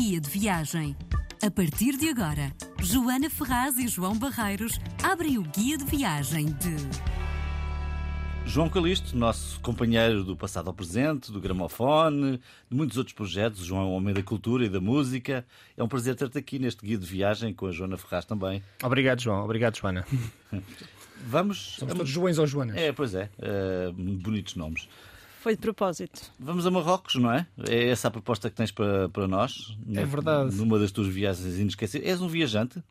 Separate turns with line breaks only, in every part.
guia de viagem. A partir de agora, Joana Ferraz e João Barreiros abrem o guia de viagem de.
João Calixto, nosso companheiro do passado ao presente, do gramofone, de muitos outros projetos. O João é um homem da cultura e da música. É um prazer ter-te aqui neste guia de viagem com a Joana Ferraz também.
Obrigado, João. Obrigado, Joana.
Vamos.
Somos todos Joões ou Joanas.
É, pois é. Uh, bonitos nomes.
Foi de propósito.
Vamos a Marrocos, não é? É essa a proposta que tens para, para nós?
É verdade.
Numa das tuas viagens inesquecíveis. És um viajante?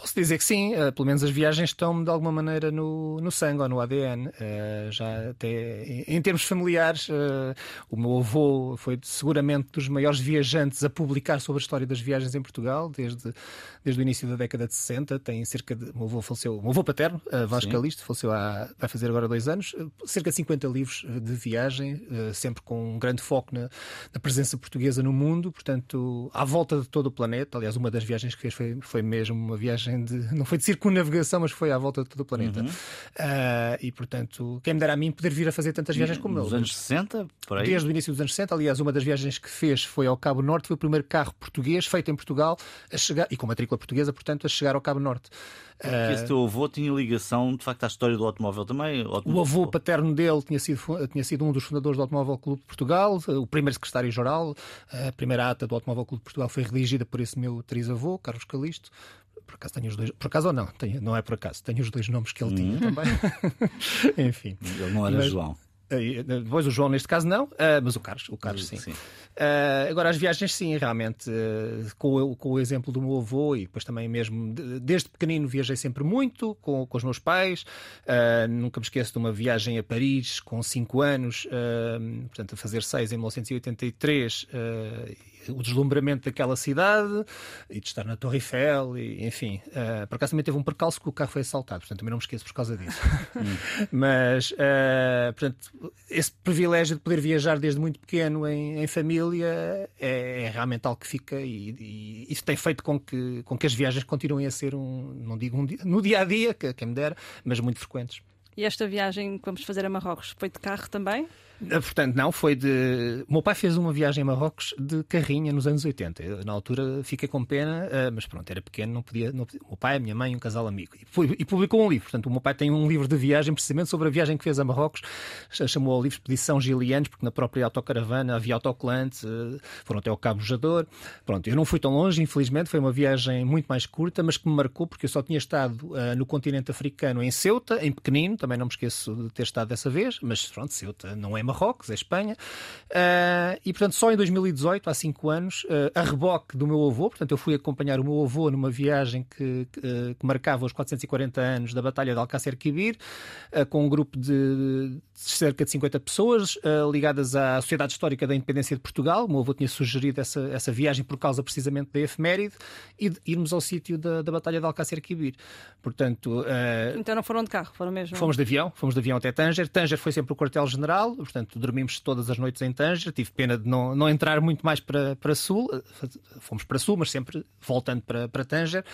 Posso dizer que sim, uh, pelo menos as viagens estão de alguma maneira no, no sangue ou no ADN. Uh, eh, já até em, em termos familiares, uh, o meu avô foi seguramente dos maiores viajantes a publicar sobre a história das viagens em Portugal, desde, desde o início da década de 60. Tem cerca de. O meu avô faleceu, o meu avô paterno, Vasco Calixto, faleceu há, vai fazer agora dois anos, cerca de 50 livros de viagem, sempre com um grande foco na, na, presença portuguesa no mundo, portanto, à volta de todo o planeta. Aliás, uma das viagens que fez foi, foi mesmo uma viagem viagem de. Não foi de circunnavegação, mas foi à volta de todo o planeta. Uhum. Uh, e, portanto, quem me dera a mim poder vir a fazer tantas viagens como ele.
Nos anos 60? Por aí?
Desde o início dos anos 60. Aliás, uma das viagens que fez foi ao Cabo Norte. Foi o primeiro carro português feito em Portugal a chegar, e com matrícula portuguesa, portanto, a chegar ao Cabo Norte.
Porque uh, esse teu avô tinha ligação, de facto, à história do automóvel também?
O avô paterno dele tinha sido, tinha sido um dos fundadores do Automóvel Clube de Portugal, o primeiro secretário-geral. A primeira ata do Automóvel Clube de Portugal foi redigida por esse meu trisavô, Carlos Calisto. Por acaso tenho os dois. Por acaso ou não? Tenho, não é por acaso. Tenho os dois nomes que ele tinha uhum. também. Enfim.
Ele não era Mas, João.
Depois o João, neste caso, não, ah, mas o Carlos, o Carlos sim. sim. Uh, agora, as viagens, sim, realmente, com, o, com, o, exemplo do meu avô e depois também mesmo, desde pequenino, viajei sempre muito com, com os meus pais. Nunca me esqueço de uma viagem a Paris com 5 anos, portanto, a fazer 6 em 1983 o deslumbramento daquela cidade e de estar na Torre Eiffel, e, enfim. Uh, por acaso também teve um percalço que o carro foi assaltado, portanto também não me esqueço por causa disso. Mas, uh, portanto, esse privilégio de poder viajar desde muito pequeno em, em família é, é, realmente algo que fica e, e, isso tem feito com que, com que as viagens continuem a ser um, não digo um dia, no dia a dia, que, quem me dera, mas muito frequentes.
E esta viagem que vamos fazer a Marrocos foi de carro também?
Ah, portanto, não, foi de. O meu pai fez uma viagem a Marrocos de carrinha nos anos 80. Eu, na altura fiquei com pena, ah, mas pronto, era pequeno, não podia. Não podia... O meu pai, a minha mãe, um casal amigo. E, foi, e, publicou um livro. Portanto, o meu pai tem um livro de viagem precisamente sobre a viagem que fez a Marrocos. Chamou ao livro Expedição Gilianos, porque na própria autocaravana havia autocolante, ah, foram até ao Cabo Jador. Pronto, eu não fui tão longe, infelizmente, foi uma viagem muito mais curta, mas que me marcou, porque eu só tinha estado uh, no continente africano em Ceuta, em pequenino, também não me esqueço de ter estado dessa vez, mas pronto, Ceuta não é Marrocos, é Espanha. Uh, e, portanto, só em 2018, há cinco anos, uh, a reboque do meu avô, portanto, eu fui acompanhar o meu avô numa viagem que, que, uh, que marcava os 440 anos da Batalha de Alcácer Quibir, com um grupo de, de, cerca de 50 pessoas ligadas à Sociedade Histórica da Independência de Portugal. O meu avô tinha sugerido essa, essa viagem por causa precisamente da efeméride e de irmos ao sítio da, da Batalha de Alcácer Quibir. Portanto,
então não foram de carro, foram mesmo?
Fomos de avião, fomos de avião até Tanger. Tanger foi sempre o quartel-general, portanto, dormimos todos todas as noites em Tanger. Tive pena de não, não entrar muito mais para, para Sul. Fomos para Sul, mas sempre voltando para, para Tanger.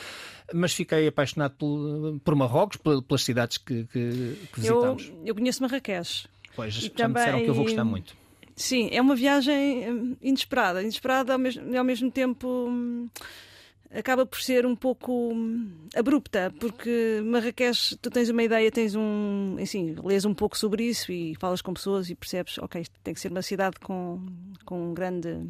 Mas fiquei apaixonado por, por Marrocos, pelas cidades que, que, que visitamos.
Eu, eu conheço Marrakech.
Pois, já também... me disseram que eu vou gostar muito.
Sim, é uma viagem hum, inesperada. Inesperada ao mesmo, ao mesmo tempo hum, acaba por ser um pouco hum, abrupta, porque Marrakech, tu tens uma ideia, tens um, assim, lês um pouco sobre isso e falas com pessoas e percebes, ok, isto tem que ser uma cidade com, com um grande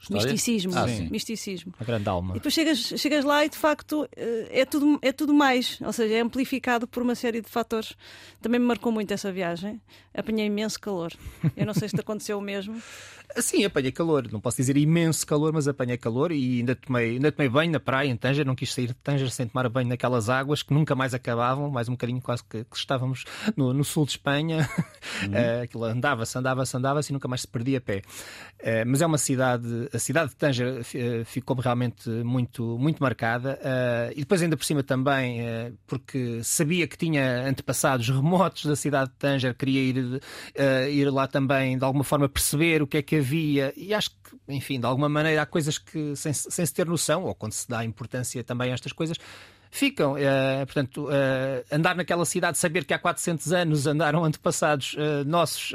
História? Misticismo. Ah, misticismo.
A grande alma.
E depois chegas, chegas lá e de facto eh, é tudo, é tudo mais, ou seja, é amplificado por uma série de fatores. Também me marcou muito essa viagem. Apanhei imenso calor. Eu não sei se te aconteceu o mesmo.
Sim, apanhei calor. Não posso dizer imenso calor, mas apanhei calor e ainda tomei, ainda tomei banho na praia, em Tanger. Não quis sair de Tanger sem tomar banho naquelas águas que nunca mais acabavam. Mais um bocadinho quase que, que estávamos no, no, sul de Espanha. Uhum. Uh, aquilo andava-se, andava-se, andava-se e nunca mais se perdia pé. Uh, mas é uma cidade, a cidade de Tanger uh, ficou realmente muito, muito marcada. e depois, ainda por cima, também, porque sabia que tinha antepassados remotos da cidade de Tanger, queria ir, ir lá também, de alguma forma, perceber o que é que havia, e acho que, enfim, de alguma maneira há coisas que, sem, sem se ter noção, ou quando se dá importância também a estas coisas, ficam. Uh, portanto, uh, andar naquela cidade, saber que há 400 anos andaram antepassados uh, nossos.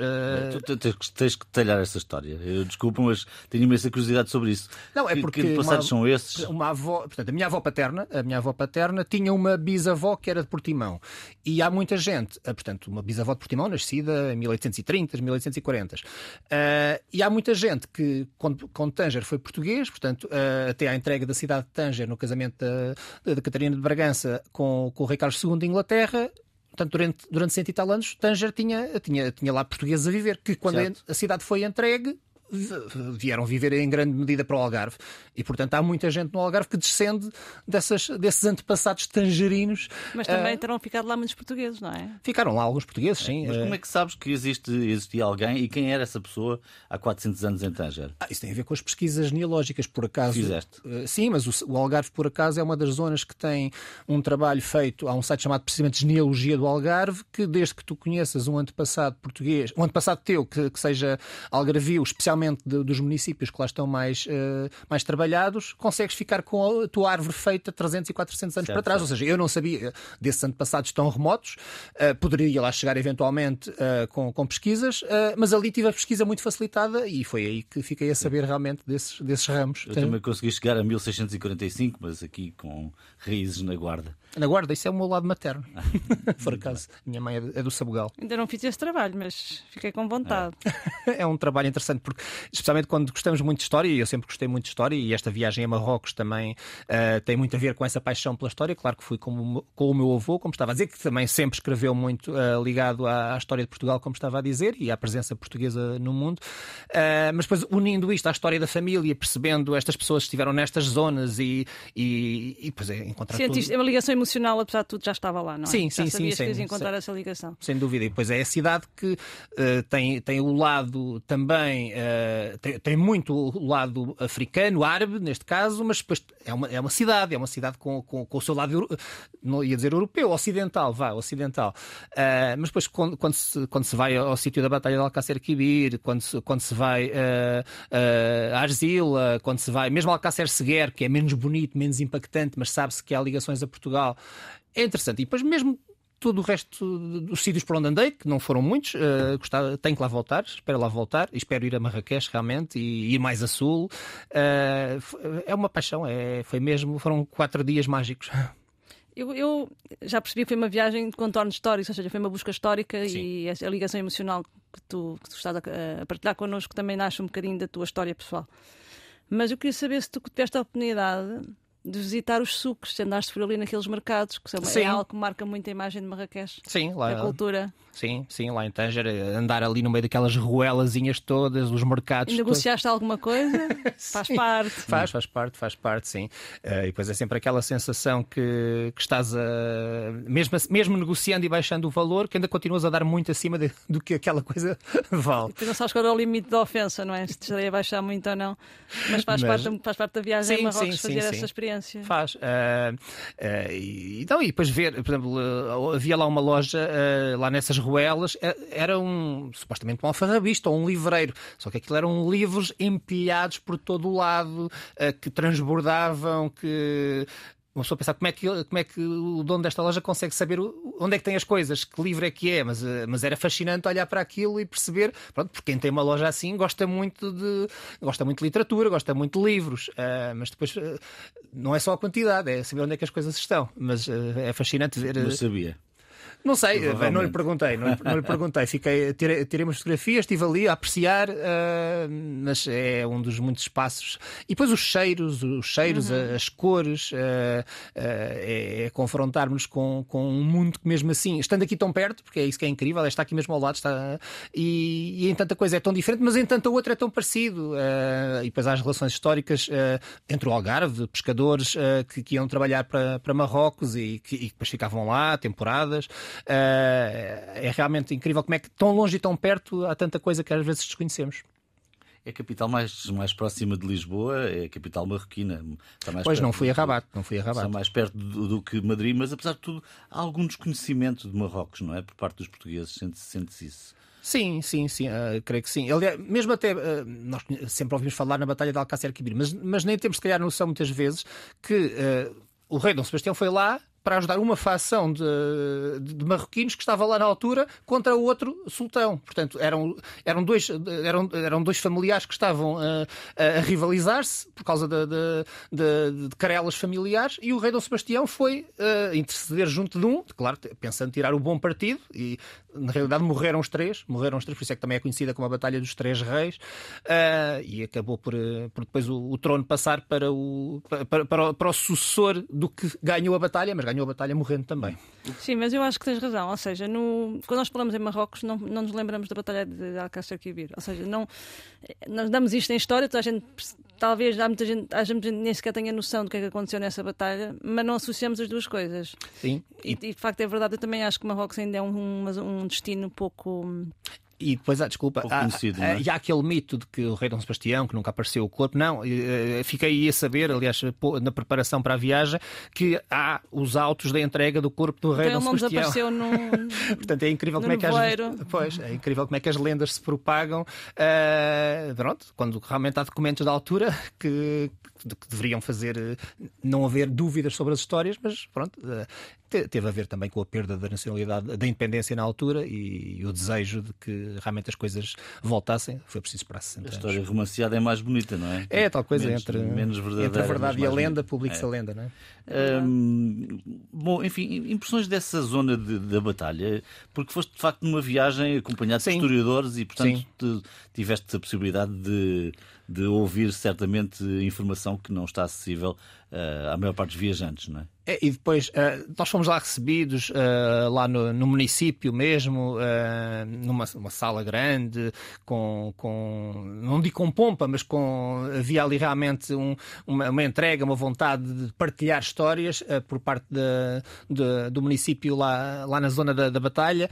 Tu tens, que detalhar essa história. Eu desculpa, mas tenho imensa curiosidade sobre isso.
Não, é porque. Que
passados são esses?
Uma avó, portanto, a minha avó paterna, a minha avó paterna tinha uma bisavó que era de Portimão. E há muita gente, portanto, uma bisavó de Portimão, nascida em 1830, 1840. e há muita gente que, quando, quando Tanger foi português, portanto, até à entrega da cidade de Tanger no casamento da, da Catarina de Bragança com, com o Rei Carlos II de Inglaterra, portanto, durante, durante cento e tal anos, Tanger tinha, tinha, tinha lá portugueses a viver, que quando certo. a cidade foi entregue, vieram viver em grande medida para o Algarve. E, portanto, há muita gente no Algarve que descende dessas, desses antepassados tangerinos.
Mas também uh, terão ficado lá muitos portugueses, não é?
Ficaram lá alguns portugueses, sim.
Mas como é que sabes que existe, existia alguém e quem era essa pessoa há 400 anos em Tanger?
Ah, isso tem a ver com as pesquisas genealógicas, por acaso.
Fizeste?
Uh, sim, mas o, o, Algarve, por acaso, é uma das zonas que tem um trabalho feito. Há um site chamado precisamente Genealogia do Algarve, que desde que tu conheças um antepassado português, um antepassado teu que, que seja algarvio, especialmente de, dos municípios que lá estão mais, uh, mais trabalhados, consegues ficar com a tua árvore feita 300 e 400 anos certo, para trás. Certo. Ou seja, eu não sabia desses antepassados tão remotos, uh, poderia lá chegar eventualmente uh, com, com pesquisas, mas ali tive a pesquisa muito facilitada e foi aí que fiquei a saber realmente desses, desses ramos.
Eu também consegui chegar a 1645, mas aqui com raízes na guarda.
Na guarda, isso é o meu lado materno. Por acaso, minha mãe é do Sabugal.
Ainda não fiz esse trabalho, mas fiquei com vontade.
É, é um trabalho interessante, porque especialmente quando gostamos muito de história, e eu sempre gostei muito de história, e esta viagem a Marrocos também uh, tem muito a ver com essa paixão pela história. Claro que fui com, com o meu avô, como estava a dizer, que também sempre escreveu muito uh, ligado à, à, história de Portugal, como estava a dizer, e à presença portuguesa no mundo. Uh, mas depois, unindo isto à história da família, percebendo estas pessoas que estiveram nestas zonas e, e, e depois é encontrar.
Sentiste
tudo...
uma ligação emocional, apesar de tudo, já estava lá, não é?
Sim,
já
sim, sim.
Sem, encontrar essa ligação.
Sem dúvida. E depois é a cidade que tem, tem o lado também, tem, tem muito o lado africano, árabe, neste caso, mas depois é uma, é uma cidade, é uma cidade com, com, com o seu lado, não ia dizer europeu, ocidental, vá, ocidental. Uh, mas depois, quando, quando, se, quando se vai ao sítio da Batalha de Alcácer Quibir, quando se, quando se vai uh, uh, a Arzila, quando se vai, mesmo Alcácer Seguer, que é menos bonito, menos impactante, mas sabe-se que há ligações a Portugal, é interessante. E depois, mesmo todo o resto dos sítios por onde andei, que não foram muitos, uh, gostava, tenho que lá voltar, espero lá voltar, espero ir a Marrakech realmente e ir mais a sul. Uh, é uma paixão, é, foi mesmo, foram quatro dias mágicos.
Eu, eu, já percebi que foi uma viagem de contornos históricos, ou seja, foi uma busca histórica Sim. e a ligação emocional que tu, que tu estás a, a partilhar connosco também nasce um bocadinho da tua história pessoal. Mas eu queria saber se tu tiveste a oportunidade de visitar os sucos, se andaste por ali naqueles mercados, que são, é algo que marca muito a imagem de Marrakech.
Sim, lá.
A cultura.
Sim, sim, lá em Tanger, andar ali no meio daquelas ruelazinhas todas, os mercados.
E negociaste todos. alguma coisa? faz parte.
Faz, faz parte, faz parte, sim. Uh, e depois é sempre aquela sensação que, que estás a. Mesmo, mesmo negociando e baixando o valor, que ainda continuas a dar muito acima de, do que aquela coisa vale.
E tu não sabes qual é o limite da ofensa, não é? Se te a baixar muito ou não. Mas faz, Mas... Parte, faz parte da viagem sim, a Marrocos sim, fazer sim, essa experiência.
Faz. Uh, uh, e, então, e depois ver, por exemplo, havia lá uma loja lá nessas Ruelas era um, supostamente um alfarrabista ou um livreiro, só que aquilo eram livros empilhados por todo o lado, que transbordavam, que uma pessoa pensar como é, que, como é que o dono desta loja consegue saber onde é que tem as coisas, que livro é que é, mas, eh, mas era fascinante olhar para aquilo e perceber, pronto, porque quem tem uma loja assim gosta muito de gosta muito de literatura, gosta muito de livros, uh, mas depois uh, não é só a quantidade, é saber onde é que as coisas estão, mas uh, é fascinante ver.
Não sabia.
Não sei, não lhe perguntei, não, não lhe perguntei. Fiquei, tirei, tirei umas fotografias, estive ali a apreciar, uh, mas é um dos muitos espaços. E depois os cheiros, os cheiros, uhum. as cores, uh, uh, é, é confrontarmos com, com um mundo que mesmo assim, estando aqui tão perto, porque é isso que é incrível, é está aqui mesmo ao lado, está, e, e em tanta coisa é tão diferente, mas em tanta outra é tão parecido. e depois há as relações históricas entre o Algarve, pescadores que, que, iam trabalhar para, para Marrocos e que, e depois ficavam lá temporadas. Uh, é realmente incrível como é que tão longe e tão perto há tanta coisa que às vezes desconhecemos.
É a capital mais, mais próxima de Lisboa, é a capital marroquina.
pois não fui a Rabat, não fui a Rabat.
Está mais perto do, do, que Madrid, mas apesar de tudo há algum desconhecimento de Marrocos, não é? Por parte dos portugueses, sente-se sente isso.
Sim, sim, sim, uh, creio que sim. Aliás, mesmo até, uh, nós sempre ouvimos falar na Batalha de Alcácer Quibir, mas, mas nem temos, se calhar, noção muitas vezes que uh, o rei Dom Sebastião foi lá para ajudar uma facção de, de, de, marroquinos que estava lá na altura contra o outro sultão. Portanto, eram, eram, dois, eram, eram dois familiares que estavam a, a, rivalizar-se por causa de, de, de, carelas familiares e o rei Dom Sebastião foi uh, interceder junto de um, claro, pensando tirar o bom partido e na realidade morreram os três, morreram os três, por isso é que também é conhecida como a Batalha dos Três Reis uh, e acabou por, por depois o, o, trono passar para o, para, para, o, para o sucessor do que ganhou a batalha, mas ganhou a batalha morrendo também.
Sim, mas eu acho que tens razão. Ou seja, no... quando nós falamos em Marrocos, não, não nos lembramos da Batalha de Alcácer Quibir. Ou seja, não... nós damos isto em história, toda a gente, talvez há muita gente, há gente nem sequer tenha noção do que é que aconteceu nessa batalha, mas não associamos as duas coisas.
Sim.
E, e de facto é verdade, eu também acho que Marrocos ainda é um, um destino pouco
e depois, ah, desculpa, há, há, é? há, aquele mito de que o rei Dom Sebastião, que nunca apareceu o corpo, não, fiquei a saber, aliás, na preparação para a viagem, que há os autos da entrega do corpo do rei
então,
Dom Sebastião.
Apareceu no...
Portanto, é incrível como é que as pois, é incrível como é que as lendas se propagam. Uh, pronto, quando realmente há documentos da altura que, que deveriam fazer não haver dúvidas sobre as histórias, mas pronto, teve a ver também com a perda da nacionalidade, da independência na altura e, o desejo de que realmente as coisas voltassem. Foi preciso esperar 60
anos. A história romanceada é mais bonita, não é?
É, tal coisa menos, entre, menos entre a verdade e a lenda, publica-se é. a lenda, não é?
Hum, bom, enfim, impressões dessa zona de, da batalha, porque foste de facto numa viagem acompanhado Sim. de historiadores e, portanto, tiveste a possibilidade de, de ouvir certamente informação que não está acessível uh, à maior parte dos viajantes, não é?
É, e depois, uh, nós fomos lá recebidos, uh, lá no, no, município mesmo, uh, numa sala grande, com, com, não digo com pompa, mas com, havia ali realmente um, uma, uma, entrega, uma vontade de partilhar histórias por parte de, de, do município lá, lá na zona da, da batalha.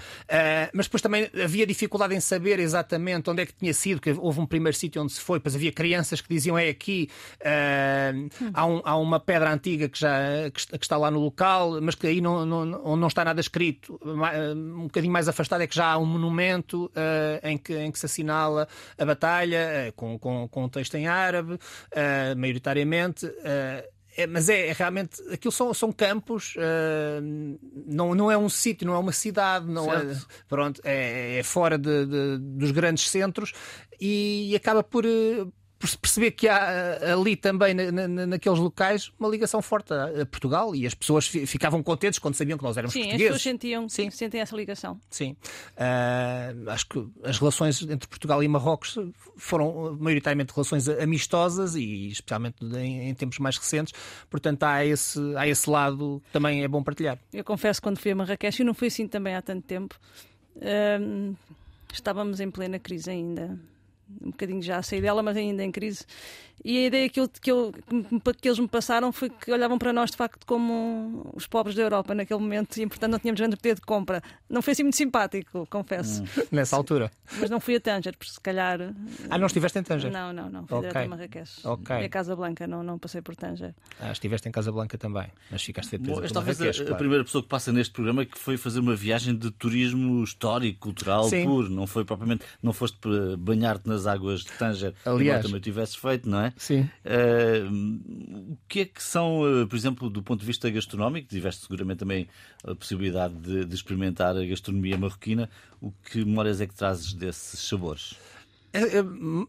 mas depois também havia dificuldade em saber exatamente onde é que tinha sido, porque houve um primeiro sítio onde se foi, depois havia crianças que diziam é aqui, hum. há, um, há, uma pedra antiga que já. Que, que está lá no local, mas que aí não, não, não está nada escrito. Um bocadinho mais afastado é que já há um monumento uh, em, que, em que se assinala a batalha, uh, com, com, com um texto em árabe, uh, maioritariamente. É, mas é, é, realmente aquilo são, são campos, uh, não, não é um sítio, não é uma cidade, não é, pronto, é, é fora de, de, dos grandes centros e acaba por, perceber que há eh, ali também na, na, naqueles locais uma ligação forte a Portugal e as pessoas ficavam contentes quando sabiam que nós éramos
Sim,
portugueses.
As pessoas sentiam, Sim. sentem essa ligação.
Sim. Uh, acho que as relações entre Portugal e Marrocos foram maioritariamente relações amistosas e especialmente em, em tempos mais recentes. Portanto, há esse, há esse lado que também é bom partilhar.
Eu confesso quando fui a Marrakech, e não fui assim também há tanto tempo, uh, estávamos em plena crise ainda um bocadinho já a sair dela, mas ainda em crise. E a ideia que, eu, que, eu, que eles me passaram foi que olhavam para nós de facto como os pobres da Europa naquele momento e, portanto, não tínhamos grande poder de compra. Não foi assim muito simpático, confesso.
Hum. Nessa altura.
Mas não fui a Tanger, porque se calhar.
Ah, não estiveste em Tanger?
Não, não, não. Fui okay. direto a Marrakech. Ok. E a Casa Blanca, não, não passei por Tanger.
Ah, estiveste em Casa Blanca também, mas ficaste
depois Bom, talvez a, claro. a, primeira pessoa que passa neste programa que foi fazer uma viagem de turismo histórico, cultural, Sim. puro. Não foi propriamente. Não foste banhar-te nas águas de Tanger, Aliás, também tivesses feito, não é?
Sim. Uh,
o que é que são, uh, por exemplo, do ponto de vista gastronómico, tiveste seguramente também a possibilidade de, de experimentar a gastronomia marroquina, o que memórias é que trazes desses sabores?
É, é,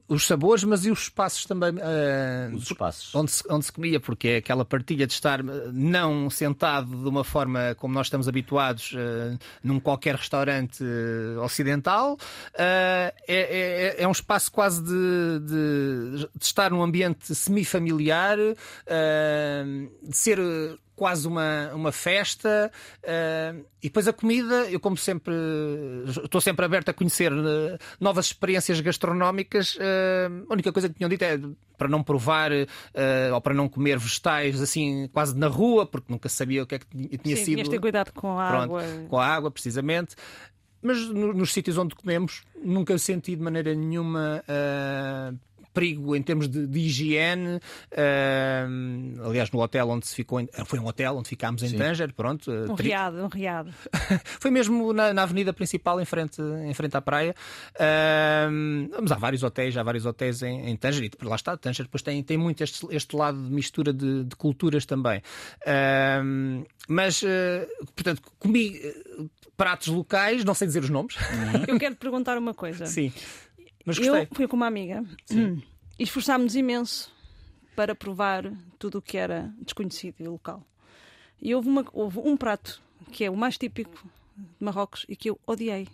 os sabores, mas e os espaços também. Uh,
os espaços.
Onde se, onde se comia, porque é aquela partilha de estar não sentado de uma forma como nós estamos habituados uh, num qualquer restaurante uh, ocidental. É, é, é, um espaço quase de, de, de estar num ambiente semi-familiar, de ser quase uma, uma festa. Uh, e depois a comida, eu como sempre, estou sempre aberto a conhecer uh, novas experiências gastronómicas. Uh, a única coisa que tinham dito é para não provar ou para não comer vegetais assim quase na rua, porque nunca sabia o que é que tinha
Sim,
sido.
ter cuidado com a Pronto, água.
Com a água, precisamente. Mas no, nos sítios onde comemos, nunca senti de maneira nenhuma perigo em termos de, de higiene. Uh, aliás, no hotel onde se ficou, em, foi um hotel onde ficámos em
Sim.
Tanger, pronto.
Um
tri-
riado, um riado.
foi mesmo na, na avenida principal, em frente, em frente à praia. Ahm, mas há vários hotéis, há vários hotéis em, em Tanger, e lá está, Tanger depois tem, tem muito este, este lado de mistura de, de culturas também. Ahm, mas, eh, portanto, comi eh, pratos locais, não sei dizer os nomes.
Eu quero te perguntar uma coisa.
Sim. Mas gostei.
Eu fui com uma amiga e esforçámos-nos imenso para provar tudo o que era desconhecido e local. E houve, uma- houve um prato que é o mais típico de Marrocos e que eu odiei.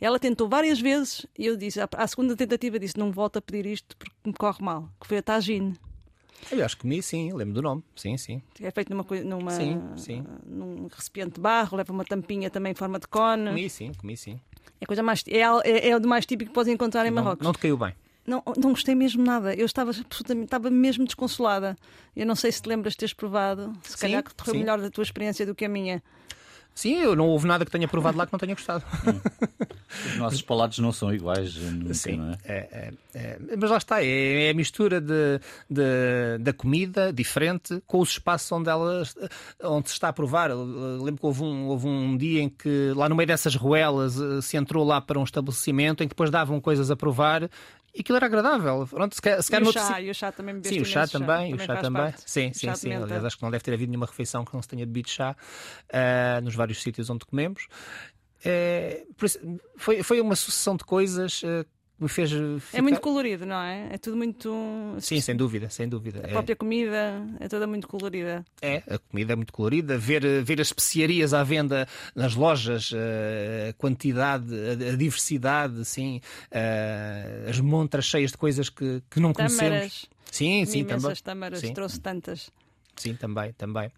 Ela tentou várias vezes e eu disse, à, segunda tentativa, disse: Não volto a pedir isto porque me corre mal. Que foi a tagine.
Eu acho que comi, sim, lembro do nome. Sim, sim.
É feito numa, numa,
Sim, sim.
num recipiente de barro, leva uma tampinha também em forma de cone.
Comi, sim, comi, sim.
É, coisa mais, é, é, é o mais típico que podes encontrar em Marrocos.
não te caiu bem.
Não, não gostei mesmo nada. Eu estava absolutamente, estava mesmo desconsolada. Eu não sei se te lembras de teres provado. Se
Sim,
calhar que correu melhor da tua experiência do que a minha.
Sim, eu não houve nada que tenha provado lá que não tenha gostado.
Os nossos palatos não são iguais, nunca,
Sim,
não é?
é, é, é, mas lá está, é, é a mistura de, de- da comida diferente com os espaços onde ela onde se está a provar. Eu Lembro que houve um, houve um dia em que lá no meio dessas ruelas eh, se entrou lá para um estabelecimento em que depois davam coisas a provar e aquilo era agradável. Pronto, se calhar, se
E o chá, e o chá também bebeste
Sim, o chá também, o chá também.
parte.
Sim,
O
sim,
chá
sim. Aliás, acho que não deve ter havido nenhuma refeição que não se tenha bebido chá ah, nos vários sítios onde comemos. É, foi, foi uma sucessão de coisas que me fez.
É
ficar-
muito colorido, não é? É tudo muito.
Sim, sem dúvida, sem dúvida.
A
É,
própria comida é toda muito colorida.
é, a comida é muito colorida. Ver, ver as especiarias à venda nas lojas, eh, a quantidade, a, diversidade, sim, eh, as montras cheias de coisas que, que não conhecemos.
Tâmaras,
Sim, sim, também.
tâmaras,
Sim.
trouxe tantas.
Sim, também, também.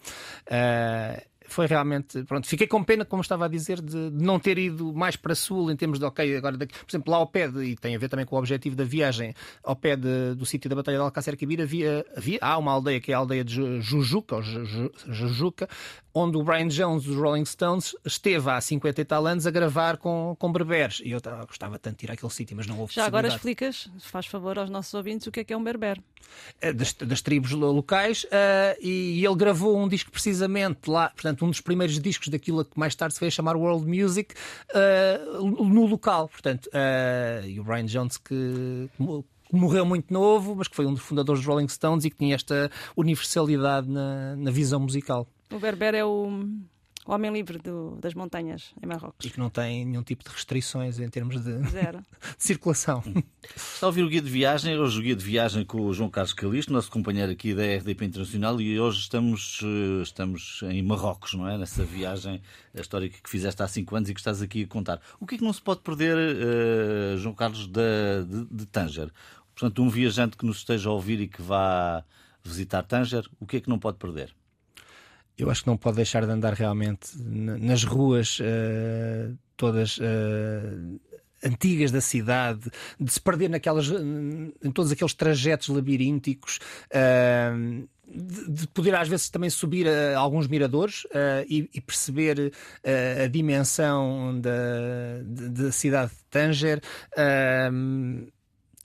Ah, foi realmente, pronto, fiquei com pena, como estava a dizer, de, de não ter ido mais para sul em termos de, ok, agora, daqui, por exemplo, lá ao pé, de, e tem a ver também com o objetivo da viagem, ao pé de- do sítio da Batalha de Alcácer Quibir, havia, havia, há uma aldeia que é a aldeia de Ju- Jujuca, ou Ju- Ju- Jujuca, onde o Brian Jones dos Rolling Stones esteve há 50 e tal anos a gravar com, com berberes. E eu tava- gostava tanto de ir àquele sítio, mas não houve
Já agora explicas, faz favor aos nossos ouvintes, o que é que é um berber.
Eh, das, das tribos lo- locais eh, e ele gravou um disco precisamente lá, portanto, um dos primeiros discos daquilo que mais tarde se veio chamar World Music eh, no local, portanto, eh, e o Brian Jones que morreu muito novo, mas que foi um dos fundadores dos Rolling Stones e que tinha esta universalidade na, na visão musical.
O berber é o, o homem livre do- das montanhas em Marrocos.
e que não tem nenhum tipo de restrições em termos de, circulação.
Está a ouvir o Guia de Viagem, hoje o Guia de Viagem com o João Carlos Calisto, nosso companheiro aqui da RDP Internacional, e hoje estamos, eh, estamos em Marrocos, não é? Nessa viagem histórica que fizeste há 5 anos e que estás aqui a contar. O que é que não se pode perder, eh, João Carlos, da- de, de Tanger? Portanto, um viajante que nos esteja a ouvir e que vá visitar Tanger, o que é que não pode perder?
Eu acho que não pode deixar de andar realmente na- nas ruas eh, todas eh, antigas da cidade, de se perder naquelas, em todos aqueles trajetos labirínticos. eh, de de poder às vezes também subir a alguns miradores e, perceber a dimensão da, da cidade de Tanger,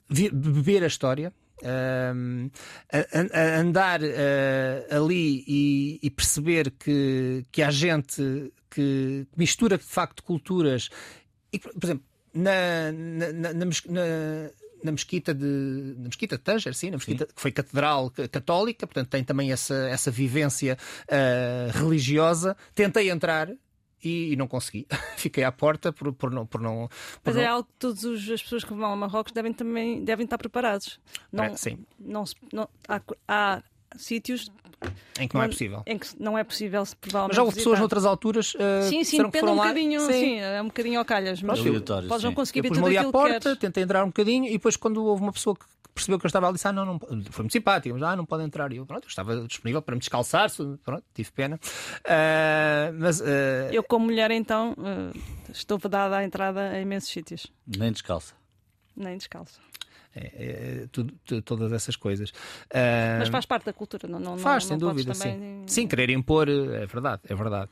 beber a história, um, a- a- andar uh, ali e, e perceber que, que há gente que mistura de facto culturas e, por exemplo, na, na, na, na na- mesquita de na mesquita de Tanger, sim, na mesquita que foi catedral ca- católica, portanto tem também essa, essa vivência uh, religiosa. Tentei entrar e, e não consegui. Fiquei à porta por, por não por não por
Mas é
não-
algo que todas as pessoas que vão a Marrocos devem também devem estar preparados. Não,
É, sim.
não, não- há, há sítios
em que não é possível.
em que não é possível se provavelmente
Mas já houve pessoas noutras alturas uh,
Sim, sim, depende
foram
um
lá.
bocadinho,
Sim.
sim, é um bocadinho ao calhas, mas podes não conseguir
Eu
ver tudo
ali à
que
porta, tentei entrar um bocadinho e depois quando houve uma pessoa que percebeu que eu estava ali, disse, ah, não, não, foi muito simpático, mas ah, não pode entrar. E eu, pronto, eu estava disponível para me descalçar, pronto, tive pena. Ah, mas ah,
Eu, como mulher, então, eh, estou vedada à entrada a imensos sítios,
Nem descalça.
nem descalço.
É, tudo, todas essas coisas.
Mas faz parte da cultura, não, não
Faz,
não,
sem
não
dúvida,
também...
sim. Sim, querer impor, é verdade, é verdade.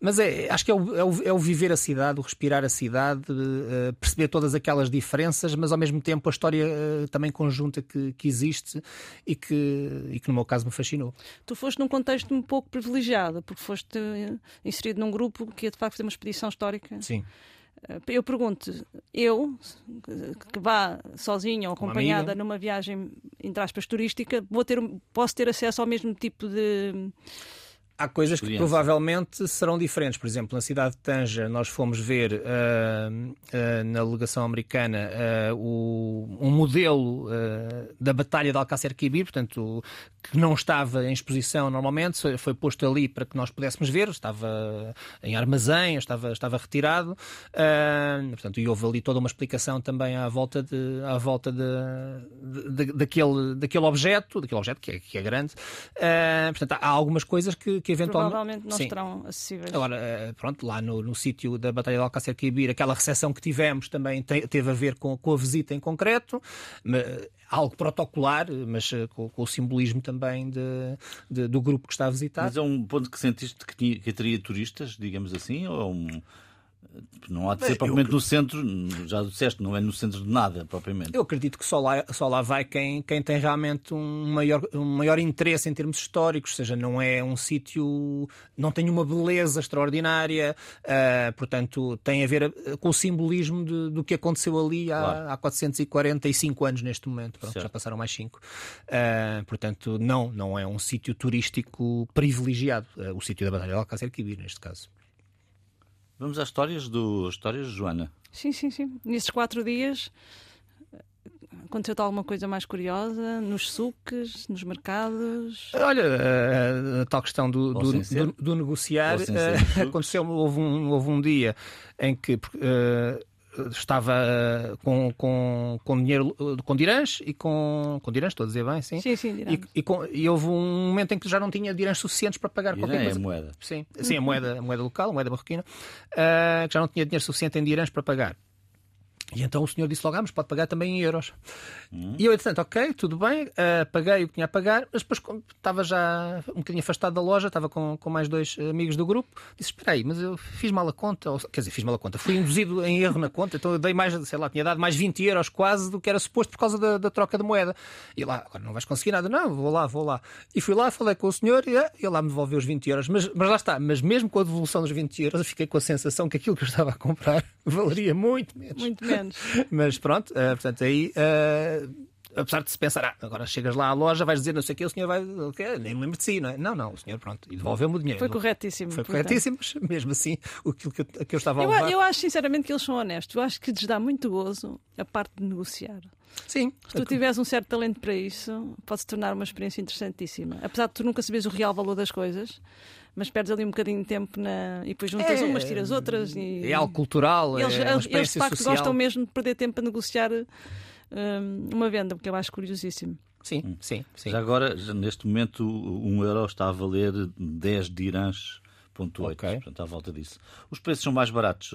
Mas é, acho que é o, é, o, é o viver a cidade, o respirar a cidade, uh, perceber todas aquelas diferenças, mas ao mesmo tempo a história uh, também conjunta que, que existe e que, e que no meu caso me fascinou.
Tu foste num contexto um pouco privilegiado, porque foste eh, inserido num grupo que ia de facto fazer uma expedição histórica.
Sim.
Eu pergunto, eu, que vá sozinha ou acompanhada numa viagem, entre aspas, turística, vou ter, posso ter acesso ao mesmo tipo de
há coisas que provavelmente serão diferentes. Por exemplo, na cidade de Tanger, nós fomos ver uh, uh, na delegação americana uh, o, um modelo da Batalha de Alcácer Quibir, portanto, que não estava em exposição normalmente, foi posto ali para que nós pudéssemos ver, estava em armazém, estava, estava retirado. portanto, e houve ali toda uma explicação também à volta, de, à volta de, de, de daquele, daquele objeto, daquele objeto que é, que é grande. portanto, há algumas coisas que, que
que eventualmente. Provavelmente não Sim. estarão acessíveis.
Agora, eh, pronto, lá no, no sítio da Batalha de Alcácer Quibir, aquela recepção que tivemos também te, teve a ver com, com a visita em concreto. algo protocolar, mas eh, com, com o simbolismo também de, de, do grupo que está a visitar.
Mas é um ponto que sentiste que, tinha, que teria turistas, digamos assim, ou é um, não há de ser propriamente eu... no centro, já disseste, não é no centro de nada, propriamente.
Eu acredito que só lá, só lá vai quem, quem tem realmente um maior, um maior interesse em termos históricos, ou seja, não é um sítio, não tem uma beleza extraordinária, uh, portanto, tem a ver eh, com o simbolismo de, do que aconteceu ali há, claro. há 445 anos neste momento. Pronto, já passaram mais 5. Uh, eh, portanto, não, não é um sítio turístico privilegiado, uh, o sítio da Batalha de Alcácer Quibir, neste caso.
Vamos às histórias do histórias de Joana.
Sim, sim, sim. Nesses quatro dias aconteceu-te alguma coisa mais curiosa nos suques, nos mercados?
Olha, a, a tal questão do, do, do, do negociar uh, aconteceu, houve um, houve um dia em que uh, estava uh, com, com, com dinheiro com dirãs e com, com dirãs, estou a dizer bem, sim.
Sim, sim,
e, e, com, e, houve um momento em que já não tinha dirãs suficientes para pagar
Dirã
qualquer
coisa. É a moeda.
Sim, sim a, moeda, a moeda local, a moeda marroquina, uh, que já não tinha dinheiro suficiente em dirãs para pagar. E então o senhor disse logo, ah, mas pode pagar também em euros. Hum. E eu, entretanto, ok, tudo bem, uh, paguei o que tinha a pagar, mas depois estava já um bocadinho afastado da loja, estava com, com mais dois amigos do grupo, disse, espera aí, mas eu fiz mal a conta, ou, quer dizer, fiz mal a conta, fui induzido em erro na conta, então eu dei mais, sei lá, tinha dado mais 20 euros quase do que era suposto por causa da, da troca de moeda. E lá, agora não vais conseguir nada, não, vou lá, vou lá. E fui lá, falei com o senhor e ele lá me devolveu os 20 euros, mas, mas lá está, mas mesmo com a devolução dos 20 euros, eu fiquei com a sensação que aquilo que eu estava a comprar valeria muito menos.
Muito menos.
mas pronto, uh, portanto, aí. Uh, apesar de se pensar, ah, agora chegas lá à loja, vais dizer não sei o que, o senhor vai. Nem me lembro de si, não é? Não, não, o senhor, pronto, e devolveu-me o dinheiro.
Foi corretíssimo.
Foi corretíssimo, mas mesmo assim, o que, que, que eu estava a levar...
eu, eu acho sinceramente que eles são honestos. Eu acho que lhes dá muito gozo a parte de negociar.
Sim.
Se tu tiveres um certo talento para isso, pode se tornar uma experiência interessantíssima. Apesar de tu nunca saberes o real valor das coisas, mas perdes ali um bocadinho de tempo na... e depois juntas é, umas, tiras outras. E...
É algo cultural,
eles,
é uma
eles de facto
social.
gostam mesmo de perder tempo a negociar um, uma venda, porque eu acho curiosíssimo.
Sim, hum. sim, sim.
Já agora, neste momento, um euro está a valer 10 dirãs. Okay. Portanto, à volta disso. Os preços são mais baratos,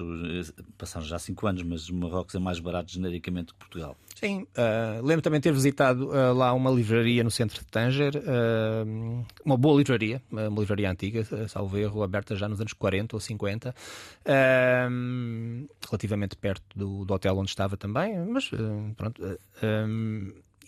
passaram já 5 anos, mas o Marrocos é mais barato genericamente que Portugal.
Sim, uh, lembro também ter visitado uh, lá uma livraria no centro de Tanger, uh, uma boa livraria, uma livraria antiga, salvo erro, aberta já nos anos 40 ou 50, relativamente perto do, do, hotel onde estava também, mas pronto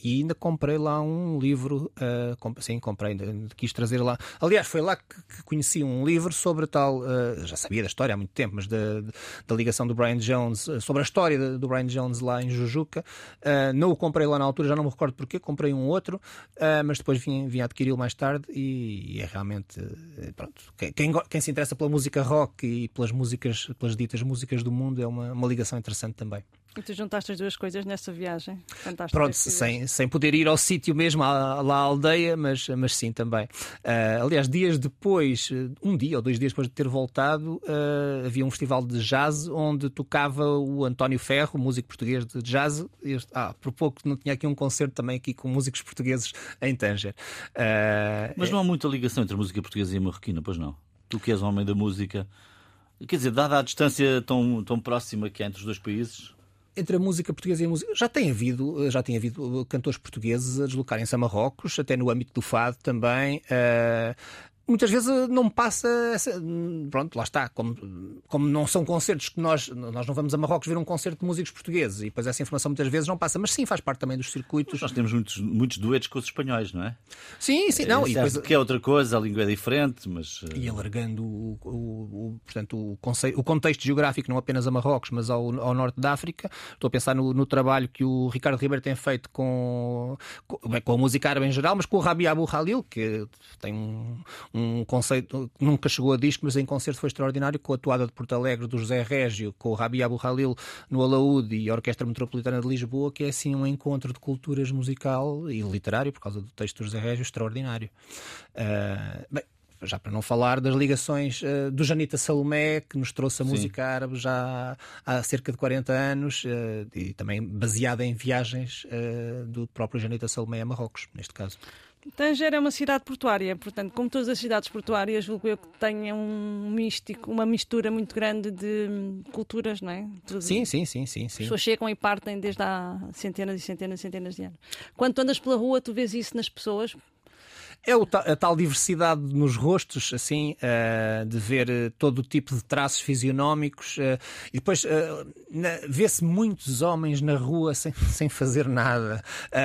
e ainda comprei lá um livro, uh, sim, comprei, quis trazer lá. Aliás, foi lá que, conheci um livro sobre tal, uh, já sabia da história há muito tempo, mas da, da ligação do Brian Jones, uh, sobre a história do Brian Jones lá em Jujuca. Uh, não o comprei lá na altura, já não me recordo porquê, comprei um outro, mas depois vim, vim adquiri-lo mais tarde e, e é realmente, pronto, quem, quem, quem, se interessa pela música rock e pelas músicas, pelas ditas músicas do mundo é uma, uma ligação interessante também.
E tu juntaste as duas coisas nessa viagem?
Fantástico. Pronto, sem, sem poder ir ao sítio mesmo, à, lá à aldeia, mas, mas sim também. Uh, aliás, dias depois, um dia ou dois dias depois de ter voltado, uh, havia um festival de jazz onde tocava o António Ferro, músico português de jazz. Eu, ah, por pouco não tinha aqui um concerto também aqui com músicos portugueses em Tanger.
Uh, mas não há muita ligação entre a música portuguesa e a marroquina, pois não? Tu que és homem da música, quer dizer, dada a distância tão, tão próxima que há entre os dois países.
Entre a música portuguesa e a música. Já tem havido, já tem havido cantores portugueses a deslocarem-se a Marrocos, até no âmbito do fado também. Uh, muitas vezes eh, não passa. Essa... Pronto, lá está. Como, como não são concertos que nós. Nós não vamos a Marrocos ver um concerto de músicos portugueses e depois essa informação muitas vezes não passa. Mas sim, faz parte também dos circuitos.
Nós temos muitos, muitos duetos com os espanhóis, não é?
Sim, sim. Não,
é,
e depois...
que é outra coisa, a língua é diferente, mas.
Eh, e alargando o, o, o portanto, o, conceito, o contexto geográfico, não apenas a Marrocos, mas ao, ao norte da África. Estou a pensar no, no, trabalho que o Ricardo Ribeiro tem feito com, com, com a música árabe em geral, mas com o Rabi Abu Halil, que tem um, um conceito nunca chegou a disco, mas em concerto foi extraordinário, com a atuada de Porto Alegre do José Régio, com o Rabi Abu Halil no Alaúde e a Orquestra Metropolitana de Lisboa, que é assim um encontro de culturas musical e literário, por causa do texto do José Régio, extraordinário. Uh, bem, já para não falar das ligações uh, do Janita Salomé, que nos trouxe a Sim. música árabe já há cerca de 40 anos, uh, e também baseada em viagens uh, do próprio Janita Salomé a Marrocos, neste caso.
Tanger é uma cidade portuária, portanto, como todas as cidades portuárias, julgo eu que tenha um místico, uma mistura muito grande de culturas, não é?
De... Sim, sim, sim, sim, sim. As
pessoas chegam e partem desde há centenas e centenas e centenas de anos. Quando tu andas pela rua, tu vês isso nas pessoas,
é a tal diversidade nos rostos, assim, uh, de ver uh, todo o tipo de traços fisionómicos. Uh, e depois vê-se muitos homens na rua sem, sem fazer nada.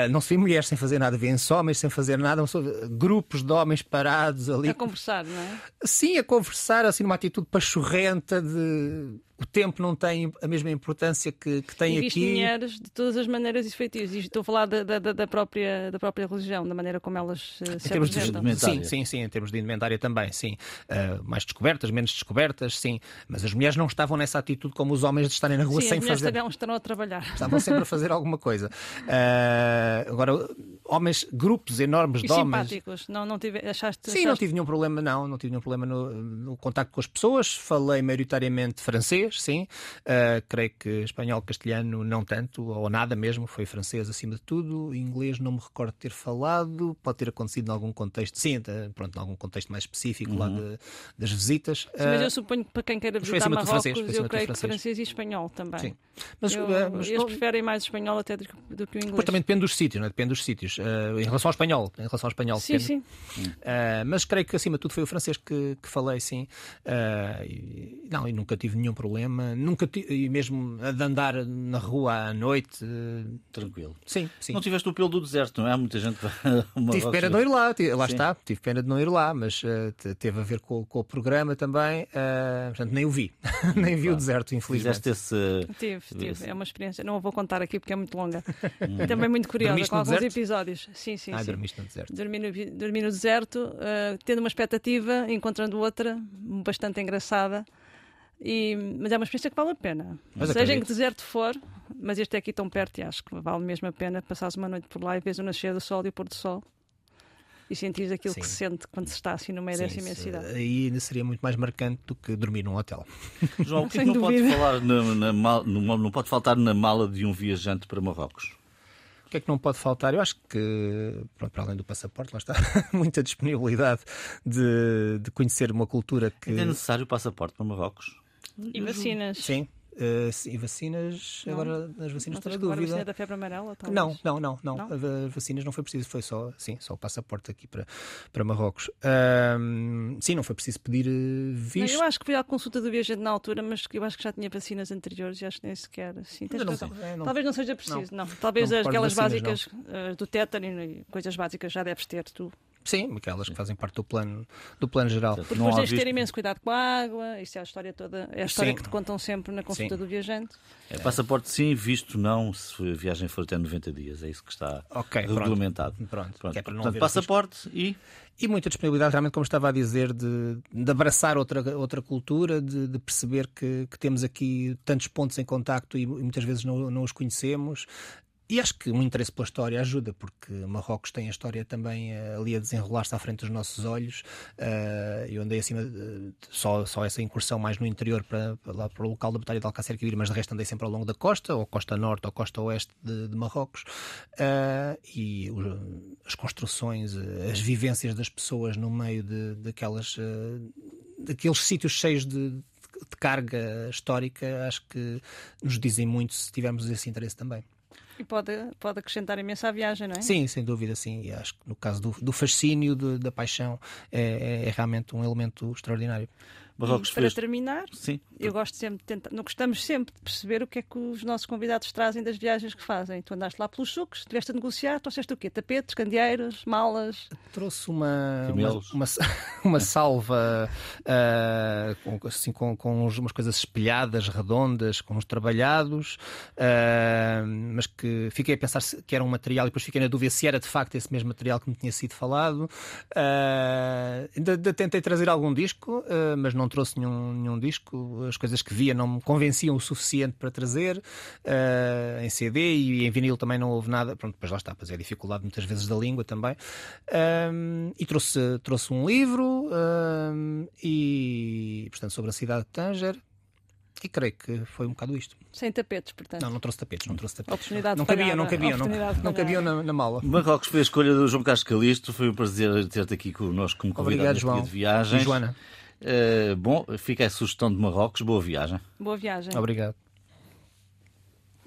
não se vê mulheres sem fazer nada, vêem-se homens sem fazer nada, grupos de homens parados ali.
A conversar, não é?
Sim, a conversar, assim, numa atitude pachorrenta de o tempo não tem a mesma importância que, que tem
e
aqui.
mulheres de todas as maneiras e feitios. E estou a falar da, da, da, própria, da própria religião, da maneira como elas uh, se apresentam.
De sim, sim, sim, em termos de indumentária também, sim. Uh, mais descobertas, menos descobertas, sim. Mas as mulheres não estavam nessa atitude como os homens de estarem na rua
sim,
sem
as
fazer.
Estavam, estarão a trabalhar.
Estavam sempre a fazer alguma coisa. Uh, agora, homens, grupos enormes
e
de homens.
simpáticos, não, não tive, achaste,
Sim, achaste... não tive nenhum problema, não, não tive nenhum problema no, no contacto com as pessoas. Falei maioritariamente francês, sim. Uh, creio que espanhol, castelhano, não tanto, ou nada mesmo, foi francês acima de tudo. Inglês não me recordo de ter falado, pode ter acontecido em algum contexto, sim, pronto, em algum contexto mais específico uhum. lá de, das visitas.
Sim, mas eu ah, suponho que para quem queira visitar Marrocos, francês, eu creio que francês e espanhol também. Sim. Mas, eu, uh, mas eles não... preferem mais espanhol até do que, do que o inglês.
Depois também depende dos sítios, não é? Depende dos sítios. Uh, em relação ao espanhol, em relação ao espanhol.
Sim,
depende.
sim.
Uh, mas creio que acima de tudo foi o francês que, que falei, sim. E, não, e nunca tive nenhum problema. Nunca tive, e mesmo a de andar na rua à noite.
Tranquilo.
Sim, sim.
Não tiveste o pelo do deserto, não é? Há muita gente.
tive pena de não ir lá, lá sim. está, tive pena de não ir lá, mas teve a ver com, com o programa também. portanto, nem o vi. nem vi claro. o deserto, infelizmente.
Fizeste esse.
Tive, tive. É uma experiência. Não a vou contar aqui porque é muito longa. Hum. Também muito curiosa, Dormiste com alguns deserto? episódios. Sim, sim.
Ah,
sim.
dormiste no deserto.
Dormi no, dormi no deserto, uh, tendo uma expectativa, encontrando outra, bastante engraçada. E, mas é uma experiência que vale a pena. Mas Seja acredito. em que deserto for, mas este é aqui tão perto e acho que vale mesmo a pena passares uma noite por lá e vês o nascer do sol e o pôr do sol e sentir aquilo Sim. que se sente quando se está assim no meio Sim, dessa imensidade.
Aí ainda seria muito mais marcante do que dormir num hotel.
João, o que, é que não, pode falar na, na mal, não pode faltar na mala de um viajante para Marrocos?
O que é que não pode faltar? Eu acho que, pronto, para além do passaporte, lá está, muita disponibilidade de, de conhecer uma cultura que.
é necessário o passaporte para Marrocos?
E vacinas.
Sim, Uh, e vacinas, não. agora as vacinas estou na dúvida.
A da febre amarela?
Talvez. Não, não, não, não, não. As vacinas não foi preciso, foi só, sim, só o passaporte aqui para, para Marrocos. Uh, sim, não foi preciso pedir uh, visto.
Não, eu acho que fui à consulta do viajante na altura, mas eu acho que já tinha vacinas anteriores e acho que nem sequer. Sim, não, é, Talvez não seja preciso, não. Talvez aquelas básicas eh, do tétano e coisas básicas já deves ter tu.
Sim, aquelas que fazem parte do plano, do plano geral.
Porque depois tens de ter imenso cuidado com a água, isso é a história toda, é a história sim. que te contam sempre na consulta sim. do viajante.
É, passaporte sim, visto não, se a viagem for até 90 dias, é isso que está okay, regulamentado.
Pronto, pronto. pronto.
É Portanto, passaporte e
e muita disponibilidade, realmente, como estava a dizer, de, de abraçar outra, outra cultura, de, de perceber que, que, temos aqui tantos pontos em contacto e, e muitas vezes não, não os conhecemos, e acho que um interesse pela história ajuda, porque Marrocos tem a história também uh, ali a desenrolar-se à frente dos nossos olhos. Uh, eu andei acima, só, só essa incursão mais no interior para, lá para o local da Batalha de Alcácer Quibir, mas de resto andei sempre ao longo da costa, ou costa norte ou costa oeste de, de Marrocos. Uh, e as construções, as vivências das pessoas no meio de, daquelas, daqueles sítios cheios de de carga histórica, acho que nos dizem muito se tivermos esse interesse também.
E pode, pode acrescentar imenso à viagem, não é?
Sim, sem dúvida, sim. E acho que no caso do, do fascínio, de, da paixão, é, é, realmente um elemento extraordinário.
Marrocos e para fez... terminar,
Sim.
eu gosto sempre de tentar, não gostamos sempre de perceber o que é que os nossos convidados trazem das viagens que fazem. Tu andaste lá pelos sucos, estiveste a negociar, trouxeste o quê? Tapetes, candeeiros, malas?
Trouxe uma, uma, uma, uma, salva uh, com, assim, com, com umas coisas espelhadas, redondas, com uns trabalhados, uh, mas que fiquei a pensar que era um material e depois fiquei na dúvida se era de facto esse mesmo material que me tinha sido falado. Uh, ainda, ainda tentei trazer algum disco, mas não não trouxe nenhum, nenhum disco, as coisas que via não me convenciam o suficiente para trazer uh, em CD e em vinil também não houve nada. Pronto, depois lá está, pois é a dificuldade muitas vezes da língua também. Um, e trouxe, trouxe um livro um, e, portanto, sobre a cidade de Tanger. E creio que foi um bocado isto.
Sem tapetes, portanto.
Não, não trouxe tapetes, não trouxe tapetes.
Oportunidade
não cabia, não cabia, não, não cabia na, na mala.
Marrocos foi a escolha do João Carlos Calisto, foi um prazer ter-te aqui connosco como convidado
Obrigado, João.
de viagens.
E Joana.
Uh, bom, fica a sugestão de Marrocos. Boa viagem.
Boa viagem.
Obrigado.